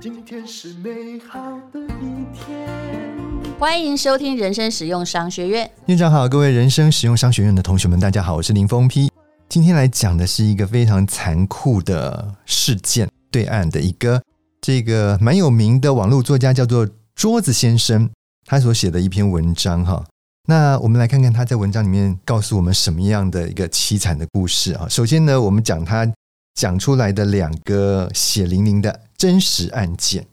今天是美好的一天。欢迎收听人生使用商学院。院长好，各位人生使用商学院的同学们，大家好，我是林峰丕。今天来讲的是一个非常残酷的事件。对岸的一个这个蛮有名的网络作家叫做桌子先生，他所写的一篇文章哈。那我们来看看他在文章里面告诉我们什么样的一个凄惨的故事啊。首先呢，我们讲他讲出来的两个血淋淋的真实案件。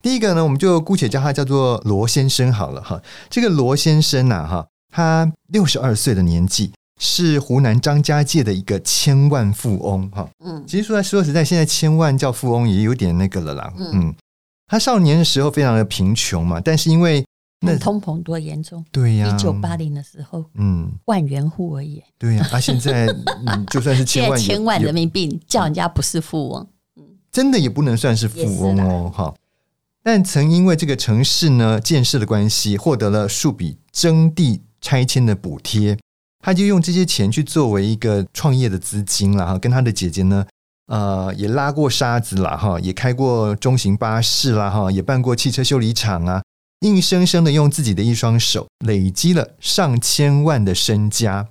第一个呢，我们就姑且叫他叫做罗先生好了哈。这个罗先生呐哈，他六十二岁的年纪，是湖南张家界的一个千万富翁哈。嗯，其实说来说实在，现在千万叫富翁也有点那个了啦。嗯，他少年的时候非常的贫穷嘛，但是因为那通膨多严重，对呀，一九八零的时候，嗯，万元户而已。对呀，他现在 就算是千万千万人民币，叫人家不是富翁，嗯，真的也不能算是富翁哦哈。但曾因为这个城市呢建设的关系，获得了数笔征地拆迁的补贴，他就用这些钱去作为一个创业的资金了哈。跟他的姐姐呢，呃，也拉过沙子了哈，也开过中型巴士啦哈，也办过汽车修理厂啊，硬生生的用自己的一双手累积了上千万的身家。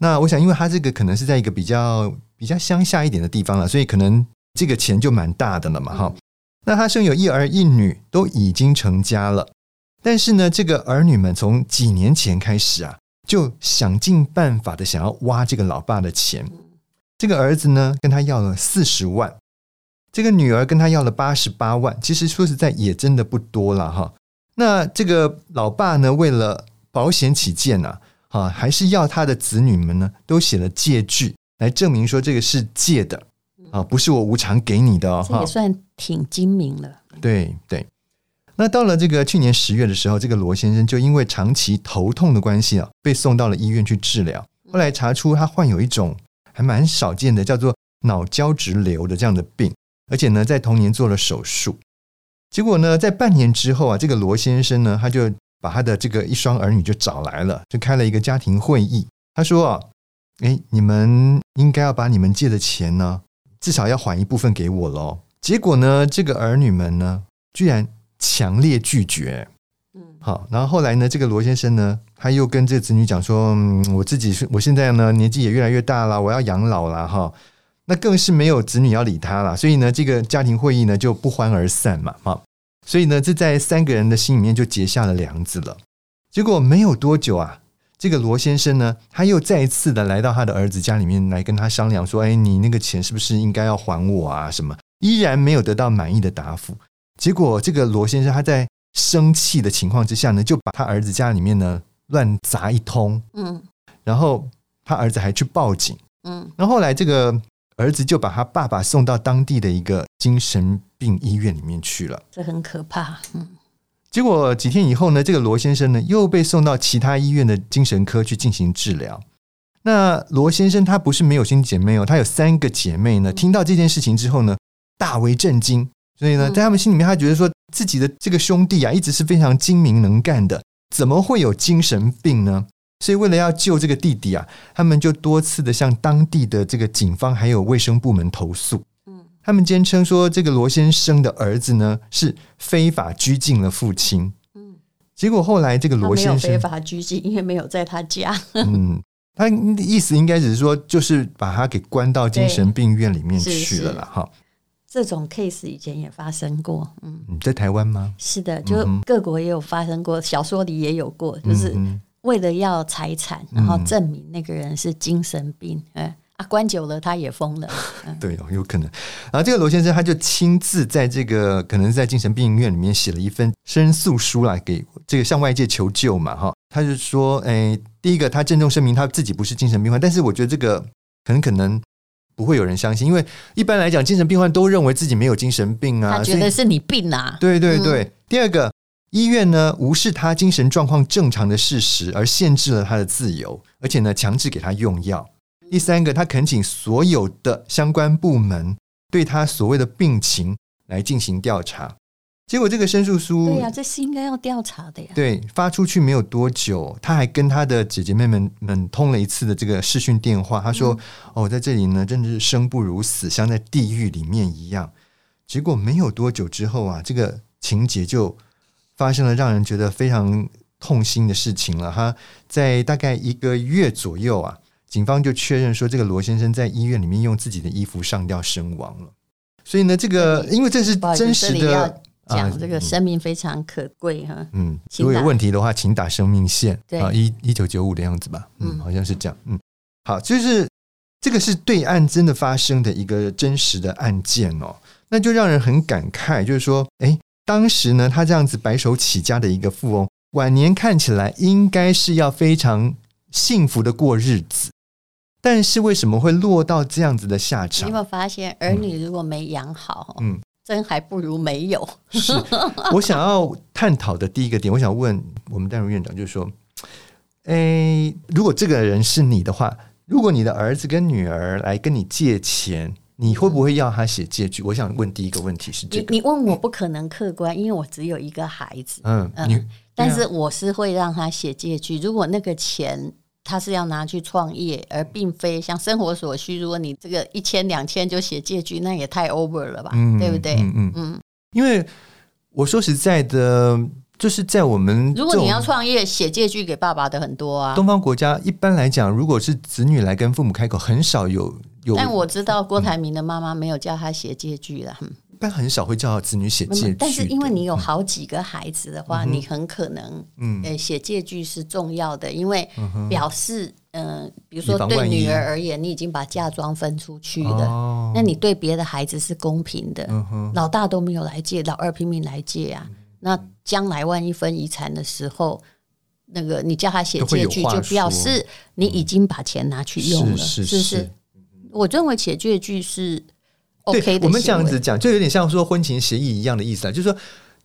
那我想，因为他这个可能是在一个比较比较乡下一点的地方了，所以可能这个钱就蛮大的了嘛哈。那他生有一儿一女，都已经成家了。但是呢，这个儿女们从几年前开始啊，就想尽办法的想要挖这个老爸的钱。这个儿子呢，跟他要了四十万；这个女儿跟他要了八十八万。其实说实在，也真的不多了哈。那这个老爸呢，为了保险起见呐，啊，还是要他的子女们呢，都写了借据来证明说这个是借的。啊，不是我无偿给你的哦，这也算挺精明了。对对，那到了这个去年十月的时候，这个罗先生就因为长期头痛的关系啊，被送到了医院去治疗。后来查出他患有一种还蛮少见的，叫做脑胶质瘤的这样的病，而且呢，在同年做了手术。结果呢，在半年之后啊，这个罗先生呢，他就把他的这个一双儿女就找来了，就开了一个家庭会议。他说啊，哎，你们应该要把你们借的钱呢。至少要还一部分给我喽。结果呢，这个儿女们呢，居然强烈拒绝。嗯，好，然后后来呢，这个罗先生呢，他又跟这个子女讲说：“嗯，我自己是，我现在呢，年纪也越来越大了，我要养老了哈。”那更是没有子女要理他了。所以呢，这个家庭会议呢，就不欢而散嘛。哈，所以呢，这在三个人的心里面就结下了梁子了。结果没有多久啊。这个罗先生呢，他又再一次的来到他的儿子家里面来跟他商量说：“哎，你那个钱是不是应该要还我啊？什么？”依然没有得到满意的答复。结果，这个罗先生他在生气的情况之下呢，就把他儿子家里面呢乱砸一通。嗯，然后他儿子还去报警。嗯，然后后来这个儿子就把他爸爸送到当地的一个精神病医院里面去了。这很可怕。嗯。结果几天以后呢，这个罗先生呢又被送到其他医院的精神科去进行治疗。那罗先生他不是没有兄弟姐妹哦，他有三个姐妹呢。听到这件事情之后呢，大为震惊。所以呢，在他们心里面，他觉得说自己的这个兄弟啊，一直是非常精明能干的，怎么会有精神病呢？所以为了要救这个弟弟啊，他们就多次的向当地的这个警方还有卫生部门投诉。嗯他们坚称说，这个罗先生的儿子呢是非法拘禁了父亲。嗯，结果后来这个罗先生非法拘禁，因为没有在他家。嗯，他意思应该只是说，就是把他给关到精神病院里面去了啦。哈，这种 case 以前也发生过。嗯，在台湾吗？是的，就各国也有发生过，小说里也有过，就是为了要财产，然后证明那个人是精神病。嗯。啊，关久了他也疯了。嗯、对哦，有可能。然后这个罗先生他就亲自在这个可能是在精神病院里面写了一份申诉书来给这个向外界求救嘛，哈。他就说，哎，第一个他郑重声明他自己不是精神病患，但是我觉得这个可能可能不会有人相信，因为一般来讲精神病患都认为自己没有精神病啊，他觉得是你病啊。对对对。嗯、第二个，医院呢无视他精神状况正常的事实，而限制了他的自由，而且呢强制给他用药。第三个，他恳请所有的相关部门对他所谓的病情来进行调查。结果这个申诉书，对呀、啊，这是应该要调查的呀。对，发出去没有多久，他还跟他的姐姐妹妹们通了一次的这个视讯电话。他说：“嗯、哦，我在这里呢，真的是生不如死，像在地狱里面一样。”结果没有多久之后啊，这个情节就发生了让人觉得非常痛心的事情了。哈。在大概一个月左右啊，警方就确认说，这个罗先生在医院里面用自己的衣服上吊身亡了。所以呢，这个因为这是真实的。讲这个生命非常可贵哈，嗯，如果有问题的话，请打生命线，对。啊，一一九九五的样子吧，嗯，好像是这样，嗯，好，就是这个是对岸真的发生的一个真实的案件哦，那就让人很感慨，就是说，哎，当时呢，他这样子白手起家的一个富翁，晚年看起来应该是要非常幸福的过日子，但是为什么会落到这样子的下场？你有没有发现，儿女如果没养好，嗯。真还不如没有。是我想要探讨的第一个点，我想问我们淡如院长，就是说，诶，如果这个人是你的话，如果你的儿子跟女儿来跟你借钱，你会不会要他写借据？我想问第一个问题是这个。你，你问我不可能客观，因为我只有一个孩子。嗯嗯，但是我是会让他写借据。如果那个钱。他是要拿去创业，而并非像生活所需。如果你这个一千两千就写借据，那也太 over 了吧？嗯、对不对？嗯嗯，嗯。因为我说实在的，就是在我们如果你要创业，写借据给爸爸的很多啊。东方国家一般来讲，如果是子女来跟父母开口，很少有有。但我知道郭台铭的妈妈没有叫他写借据了。嗯但很少会叫子女写借据，但是因为你有好几个孩子的话，嗯、你很可能，嗯，呃，写借据是重要的，因为表示，嗯、呃，比如说对女儿而言，你已经把嫁妆分出去了，哦、那你对别的孩子是公平的，嗯、老大都没有来借，老二拼命来借啊，嗯、那将来万一分遗产的时候，那个你叫他写借据，就表示你已经把钱拿去用了，是不是？我认为写借据是。，okay、我们这样子讲，就有点像说婚前协议一样的意思啊，就是说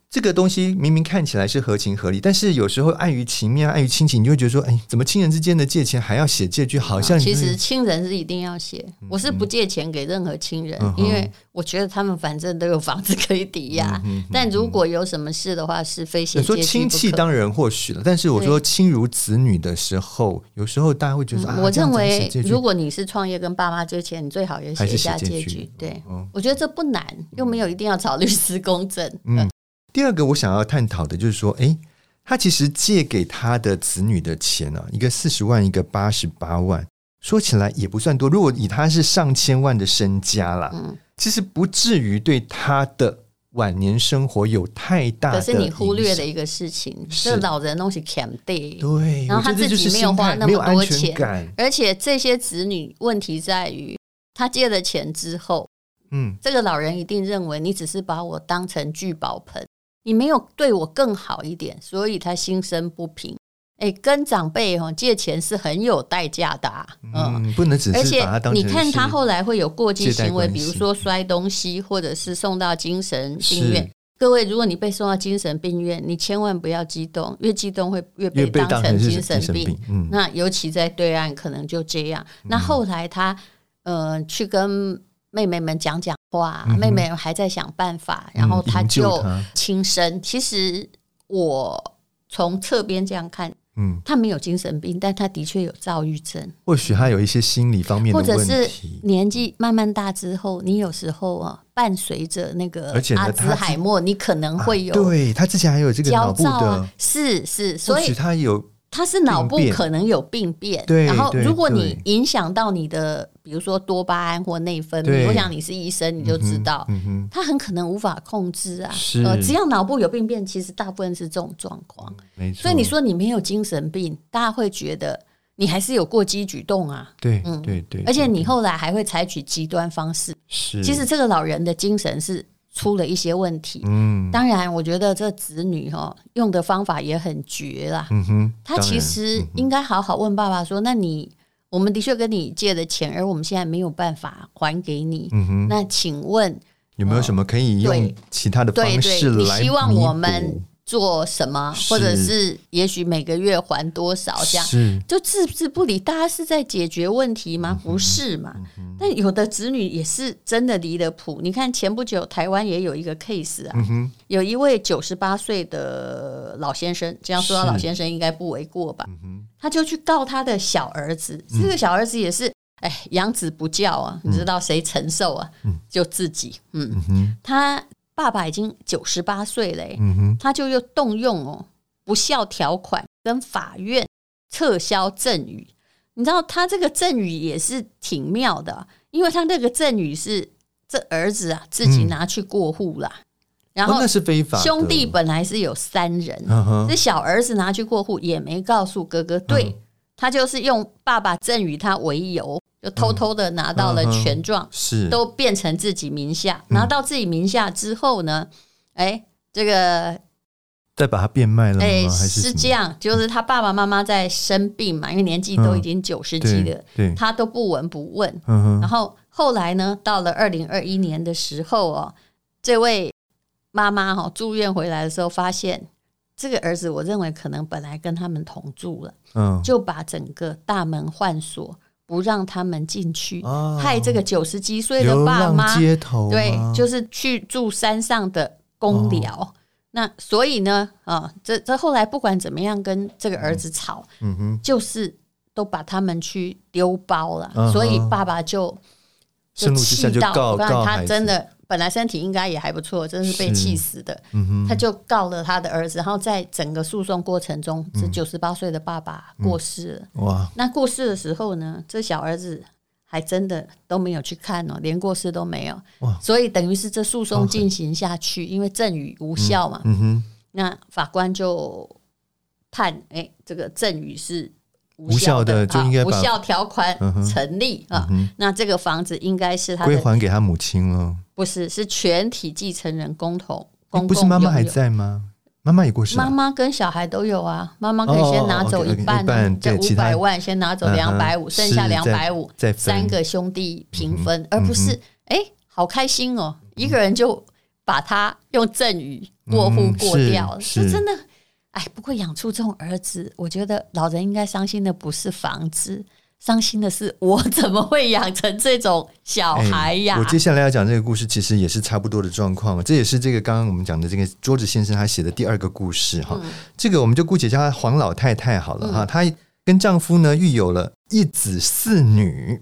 这个东西明明看起来是合情合理，但是有时候碍于情面、碍于亲情，你就会觉得说，哎，怎么亲人之间的借钱还要写借据？好像其实亲人是一定要写，我是不借钱给任何亲人，嗯、因为。我觉得他们反正都有房子可以抵押，但如果有什么事的话，是非写借据不可。说亲戚当然或许了，但是我说亲如子女的时候，有时候大家会觉得，嗯啊、我认为如果你是创业跟爸妈借钱，你最好也写一下借据。对，嗯、我觉得这不难，又没有一定要找律师公证。嗯，嗯第二个我想要探讨的就是说，哎，他其实借给他的子女的钱呢、啊，一个四十万，一个八十八万，说起来也不算多。如果以他是上千万的身家啦。嗯。其实不至于对他的晚年生活有太大的。可是你忽略了一个事情，这老人东西肯定，对，然后他自己没有花那么多钱，而且这些子女问题在于，他借了钱之后，嗯，这个老人一定认为你只是把我当成聚宝盆，你没有对我更好一点，所以他心生不平。哎，跟长辈哈借钱是很有代价的，啊，嗯，不能只是把他当成。而且你看他后来会有过激行为，比如说摔东西，或者是送到精神病院。各位，如果你被送到精神病院，你千万不要激动，越激动会越被当成精神病。嗯，那尤其在对岸，可能就这样。嗯、那后来他呃去跟妹妹们讲讲话，嗯、妹妹还在想办法，然后他就轻生。其实我从侧边这样看。嗯，他没有精神病，但他的确有躁郁症。或许他有一些心理方面的问题，或者是年纪慢慢大之后，你有时候啊，伴随着那个阿兹海默，你可能会有、啊。对，他之前还有这个脑部的，啊、是是，所以他有。他是脑部可能有病变，对，然后如果你影响到你的，比如说多巴胺或内分泌，对我想你是医生，你就知道，嗯嗯、他很可能无法控制啊。是呃，只要脑部有病变，其实大部分是这种状况。没错。所以你说你没有精神病，大家会觉得你还是有过激举动啊。对，嗯，对对。而且你后来还会采取极端方式。是。其实这个老人的精神是。出了一些问题，嗯，当然，我觉得这子女哈用的方法也很绝啦，嗯哼，他其实应该好好问爸爸说：“那你，我们的确跟你借的钱，而我们现在没有办法还给你，嗯哼，那请问有没有什么可以用其他的方式来？你希望我们做什么，或者是也许每个月还多少这样，就置之不理。大家是在解决问题吗？不是嘛？但有的子女也是真的离了谱。你看前不久台湾也有一个 case 啊，有一位九十八岁的老先生，这样说到老先生应该不为过吧？他就去告他的小儿子，这个小儿子也是，哎，养子不教啊，你知道谁承受啊？就自己，嗯，他。爸爸已经九十八岁了，嗯哼，他就又动用哦不孝条款跟法院撤销赠与。你知道他这个赠与也是挺妙的，因为他那个赠与是这儿子啊自己拿去过户啦，然后那是非法。兄弟本来是有三人，这小儿子拿去过户也没告诉哥哥，对，他就是用爸爸赠与他为由。就偷偷的拿到了权状，是。都变成自己名下。拿到自己名下之后呢，哎，这个再把它变卖了，哎，是这样，就是他爸爸妈妈在生病嘛，因为年纪都已经九十几了，对，他都不闻不问。然后后来呢，到了二零二一年的时候哦，这位妈妈哈住院回来的时候，发现这个儿子，我认为可能本来跟他们同住了，嗯，就把整个大门换锁。不让他们进去，哦、害这个九十几岁的爸妈，街头对，就是去住山上的公寮。哦、那所以呢，啊，这这后来不管怎么样跟这个儿子吵，嗯哼，就是都把他们去丢包了，嗯、所以爸爸就就气到，我看他真的。本来身体应该也还不错，真是被气死的。嗯、他就告了他的儿子，然后在整个诉讼过程中，这九十八岁的爸爸过世了。嗯、哇！那过世的时候呢，这小儿子还真的都没有去看哦，连过世都没有。哇！所以等于是这诉讼进行下去，因为赠与无效嘛。嗯哼。那法官就判，哎，这个赠与是。无效的就应该无效条款成立啊，那这个房子应该是他归还给他母亲了。不是，是全体继承人共同。不是妈妈还在吗？妈妈也过世了。妈妈跟小孩都有啊，妈妈可以先拿走一半，这五百万先拿走两百五，剩下两百五，三个兄弟平分，而不是哎，好开心哦，一个人就把他用赠与过户过掉了，是真的。哎，不过养出这种儿子，我觉得老人应该伤心的不是房子，伤心的是我 怎么会养成这种小孩呀？我接下来要讲这个故事，其实也是差不多的状况。这也是这个刚刚我们讲的这个桌子先生他写的第二个故事哈。嗯、这个我们就姑且叫他黄老太太好了哈。她、嗯、跟丈夫呢育有了一子四女。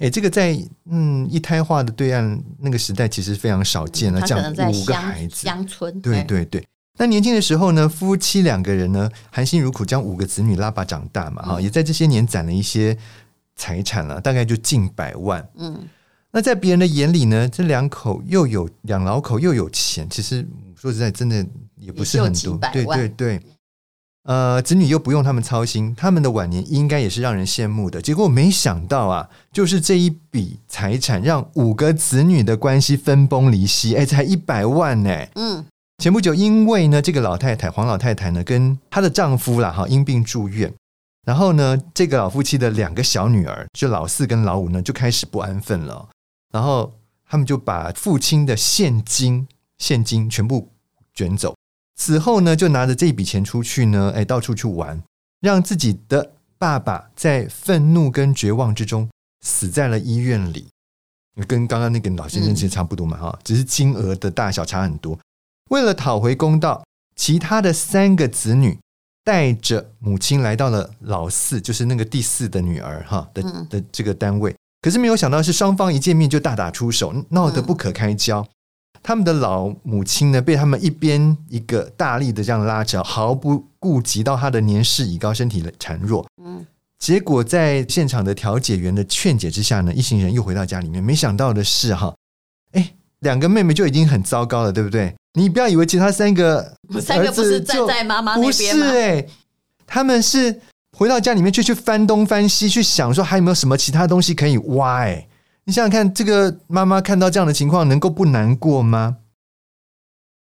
哎，这个在嗯一胎化的对岸那个时代其实非常少见了，讲、嗯、五个孩子，乡村对对对。那年轻的时候呢，夫妻两个人呢，含辛茹苦将五个子女拉拔长大嘛，哈、嗯，也在这些年攒了一些财产了，大概就近百万。嗯，那在别人的眼里呢，这两口又有两老口又有钱，其实说实在，真的也不是很多。对对对，呃，子女又不用他们操心，他们的晚年应该也是让人羡慕的。结果没想到啊，就是这一笔财产让五个子女的关系分崩离析。哎，才一百万呢。嗯。前不久，因为呢，这个老太太黄老太太呢，跟她的丈夫啦哈因病住院，然后呢，这个老夫妻的两个小女儿，就老四跟老五呢，就开始不安分了，然后他们就把父亲的现金现金全部卷走，此后呢，就拿着这笔钱出去呢，哎，到处去玩，让自己的爸爸在愤怒跟绝望之中死在了医院里，跟刚刚那个老先生其实差不多嘛哈，只是金额的大小差很多。为了讨回公道，其他的三个子女带着母亲来到了老四，就是那个第四的女儿哈的的这个单位。可是没有想到是双方一见面就大打出手，闹得不可开交。他们的老母亲呢，被他们一边一个大力的这样拉扯，毫不顾及到她的年事已高，身体孱弱。嗯，结果在现场的调解员的劝解之下呢，一行人又回到家里面。没想到的是哈，哎，两个妹妹就已经很糟糕了，对不对？你不要以为其他三个三个不是站在妈妈那边吗？不是哎，他们是回到家里面去去翻东翻西，去想说还有没有什么其他东西可以挖。哎，你想想看，这个妈妈看到这样的情况，能够不难过吗？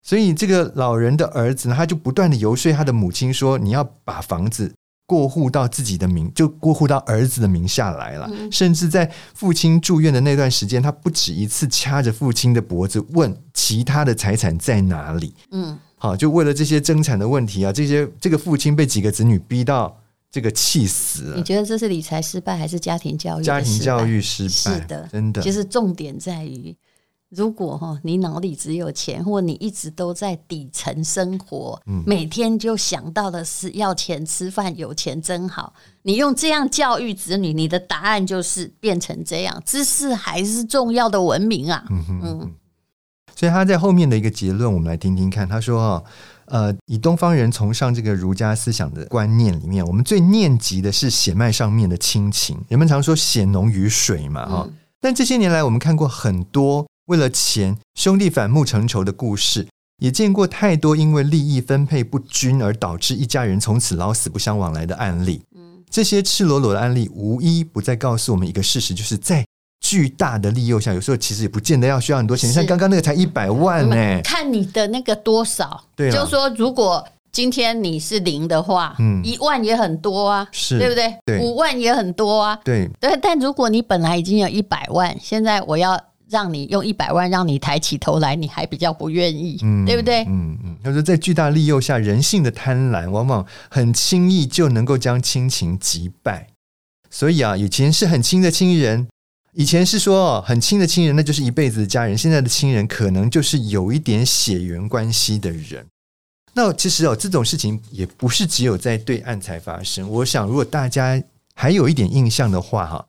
所以这个老人的儿子呢，他就不断的游说他的母亲说：“你要把房子。”过户到自己的名，就过户到儿子的名下来了。嗯、甚至在父亲住院的那段时间，他不止一次掐着父亲的脖子问其他的财产在哪里。嗯，好，就为了这些争产的问题啊，这些这个父亲被几个子女逼到这个气死了。你觉得这是理财失败还是家庭教育？家庭教育失败，是的，真的。其实重点在于。如果哈，你脑里只有钱，或你一直都在底层生活，嗯，每天就想到的是要钱吃饭，有钱真好。你用这样教育子女，你的答案就是变成这样。知识还是重要的文明啊，嗯嗯。所以他在后面的一个结论，我们来听听看。他说：“哈，呃，以东方人崇尚这个儒家思想的观念里面，我们最念及的是血脉上面的亲情。人们常说血浓于水嘛，哈。但这些年来，我们看过很多。”为了钱，兄弟反目成仇的故事，也见过太多因为利益分配不均而导致一家人从此老死不相往来的案例。嗯这些赤裸裸的案例，无一不在告诉我们一个事实，就是在巨大的利诱下，有时候其实也不见得要需要很多钱。像刚刚那个才一百万呢、欸，看你的那个多少。对，就是说，如果今天你是零的话，嗯，一万也很多啊，是对不对？对，五万也很多啊，对对。但如果你本来已经有一百万，现在我要。让你用一百万让你抬起头来，你还比较不愿意，嗯、对不对？嗯嗯。他说，在巨大利诱下，人性的贪婪往往很轻易就能够将亲情击败。所以啊，以前是很亲的亲人，以前是说很亲的亲人，那就是一辈子的家人。现在的亲人可能就是有一点血缘关系的人。那其实哦，这种事情也不是只有在对岸才发生。我想，如果大家还有一点印象的话，哈，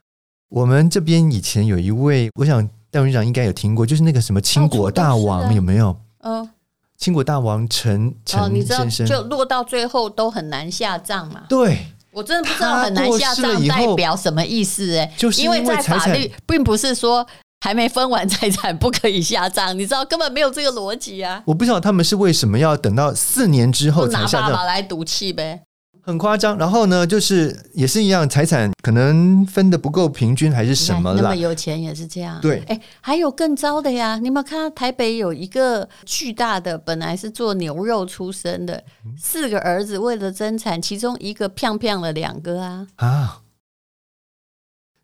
我们这边以前有一位，我想。戴院长应该有听过，就是那个什么清国大王有没有？嗯，清国大王陈陈先生，就落到最后都很难下葬嘛。对，我真的不知道很难下葬代表什么意思哎，就是因为在法律并不是说还没分完财产不可以下葬，你知道根本没有这个逻辑啊。我不知道他们是为什么要等到四年之后才下葬，拿爸爸来赌气呗。很夸张，然后呢，就是也是一样，财产可能分的不够平均，还是什么了？那么有钱也是这样。对，哎，还有更糟的呀！你有没有看到台北有一个巨大的，本来是做牛肉出身的，四个儿子为了争产，其中一个漂漂了两个啊啊！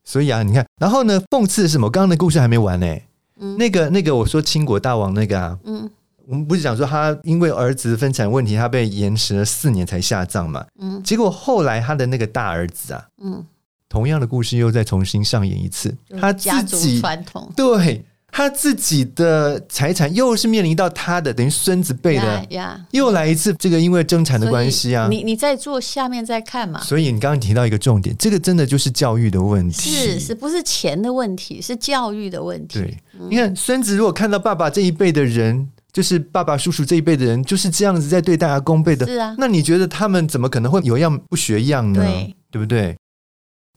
所以啊，你看，然后呢，讽刺是什么？刚刚的故事还没完呢。嗯，那个那个，我说清国大王那个啊，嗯。我们不是讲说他因为儿子分产问题，他被延迟了四年才下葬嘛？嗯，结果后来他的那个大儿子啊，嗯，同样的故事又再重新上演一次，他自己传统，对他自己的财产又是面临到他的等于孙子辈的呀，又来一次这个因为争产的关系啊，你你在做下面再看嘛？所以你刚刚提到一个重点，这个真的就是教育的问题，是是不是钱的问题，是教育的问题。对，你看孙子如果看到爸爸这一辈的人。就是爸爸、叔叔这一辈的人就是这样子在对待阿公辈的，是啊。那你觉得他们怎么可能会有样不学样呢？对，对不对？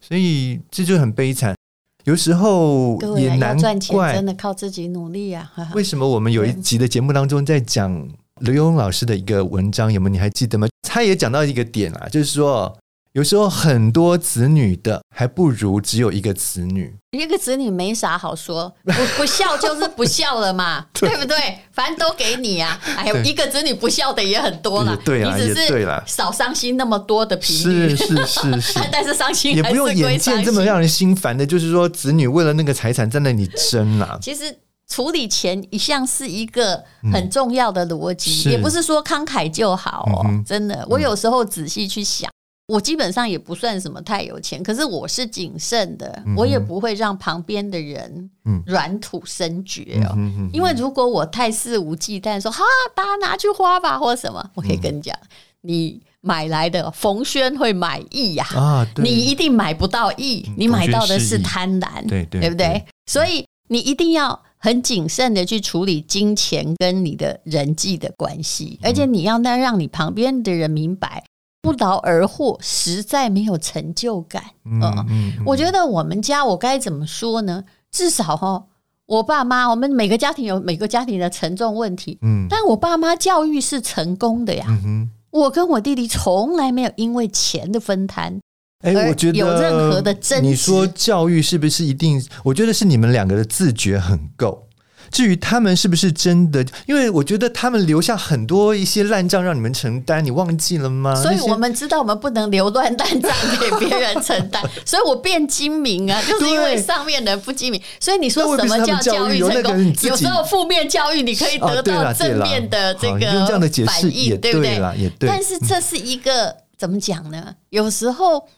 所以这就很悲惨。有时候也难怪，真的靠自己努力啊。为什么我们有一集的节目当中在讲刘墉老师的一个文章，有没有？你还记得吗？他也讲到一个点啊，就是说。有时候很多子女的还不如只有一个子女，一个子女没啥好说，不不孝就是不孝了嘛，对，对不对？反正都给你啊，还有一个子女不孝的也很多了，对啊，你只是少伤心那么多的频率，是是是 是，但是伤心也不用眼见这么让人心烦的，就是说子女为了那个财产在那里争啊。其实处理钱一向是一个很重要的逻辑，嗯、也不是说慷慨就好哦，嗯、真的，我有时候仔细去想。我基本上也不算什么太有钱，可是我是谨慎的，嗯、我也不会让旁边的人软土生绝哦。因为如果我太肆无忌惮说哈，大家拿去花吧或什么，我可以跟你讲，嗯、你买来的冯轩会买亿呀，啊，你一定买不到亿，嗯、你买到的是贪婪，对对，对不对？对。所以你一定要很谨慎的去处理金钱跟你的人际的关系，嗯、而且你要那让你旁边的人明白。不劳而获，实在没有成就感。嗯，嗯嗯，我觉得我们家我该怎么说呢？至少哈，我爸妈，我们每个家庭有每个家庭的沉重问题。嗯，但我爸妈教育是成功的呀。嗯哼，我跟我弟弟从来没有因为钱的分摊，哎，我觉得有任何的争。你说教育是不是一定？我觉得是你们两个的自觉很够。至于他们是不是真的，因为我觉得他们留下很多一些烂账让你们承担，你忘记了吗？所以我们知道我们不能留乱烂账给别人承担，所以我变精明啊，就是因为上面人不精明。所以你说什么叫教育成功？有时候负面教育你可以得到正面的这个反应，对不对？也对。但是这是一个怎么讲呢？有时候。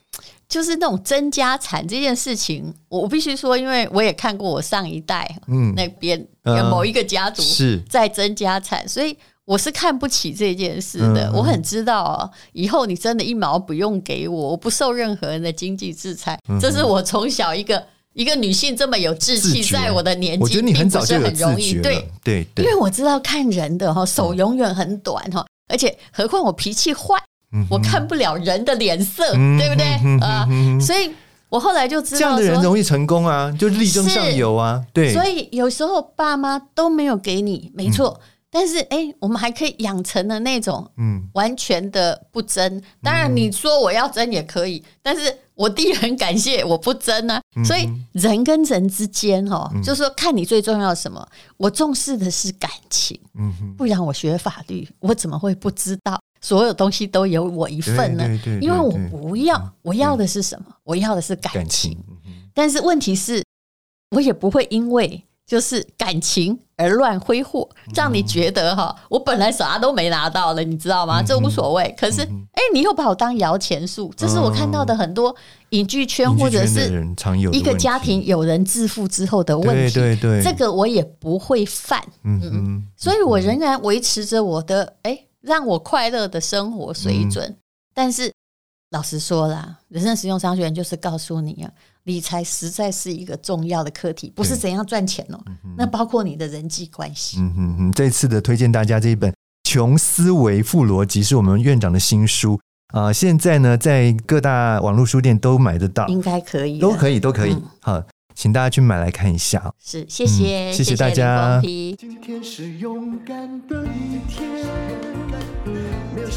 就是那种争家产这件事情，我必须说，因为我也看过我上一代，嗯，那边某一个家族是。在争家产，所以我是看不起这件事的。我很知道哦，以后你真的一毛不用给我，我不受任何人的经济制裁。这是我从小一个一个女性这么有志气，在我的年纪，我觉得你很早就很容易，对。对对，因为我知道看人的哈手永远很短哈，而且何况我脾气坏。我看不了人的脸色，嗯、对不对啊？所以我后来就知道这样的人容易成功啊，就力争上游啊。对，所以有时候爸妈都没有给你，没错。嗯、但是哎，我们还可以养成了那种嗯，完全的不争。当然你说我要争也可以，但是我弟很感谢我不争啊。所以人跟人之间哈，就是说看你最重要什么。我重视的是感情，嗯，不然我学法律，我怎么会不知道？所有东西都有我一份呢，因为我不要，我要的是什么？我要的是感情。但是问题是，我也不会因为就是感情而乱挥霍，让你觉得哈，我本来啥都没拿到了，你知道吗？这无所谓。可是，哎，你又把我当摇钱树，这是我看到的很多影剧圈或者是一个家庭有人致富之后的问题。对对对，这个我也不会犯。嗯嗯，所以我仍然维持着我的哎。让我快乐的生活水准，嗯、但是老实说啦，人生实用商学院就是告诉你啊，理财实在是一个重要的课题，不是怎样赚钱哦，嗯、那包括你的人际关系。嗯哼哼，这次的推荐大家这一本《穷思维富逻辑》是我们院长的新书啊、呃，现在呢在各大网络书店都买得到，应该可以，都可以，都可以。嗯、好。请大家去买来看一下。是，谢谢，嗯、谢谢大家。今天是勇敢的一天，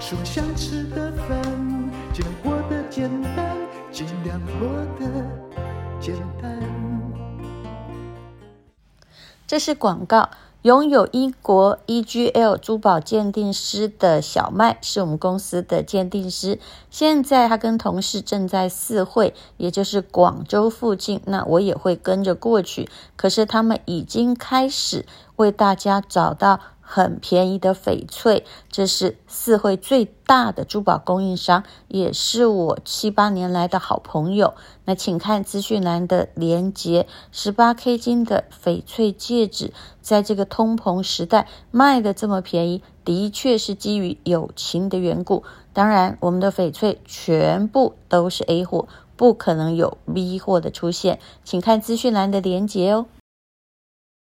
吃我想吃的饭，尽量过得简单，尽量过得简单。这是广告。拥有英国 EGL 珠宝鉴定师的小麦是我们公司的鉴定师，现在他跟同事正在四会，也就是广州附近，那我也会跟着过去。可是他们已经开始为大家找到。很便宜的翡翠，这是四会最大的珠宝供应商，也是我七八年来的好朋友。那请看资讯栏的连接，十八 K 金的翡翠戒指，在这个通膨时代卖得这么便宜，的确是基于友情的缘故。当然，我们的翡翠全部都是 A 货，不可能有 B 货的出现。请看资讯栏的连接哦。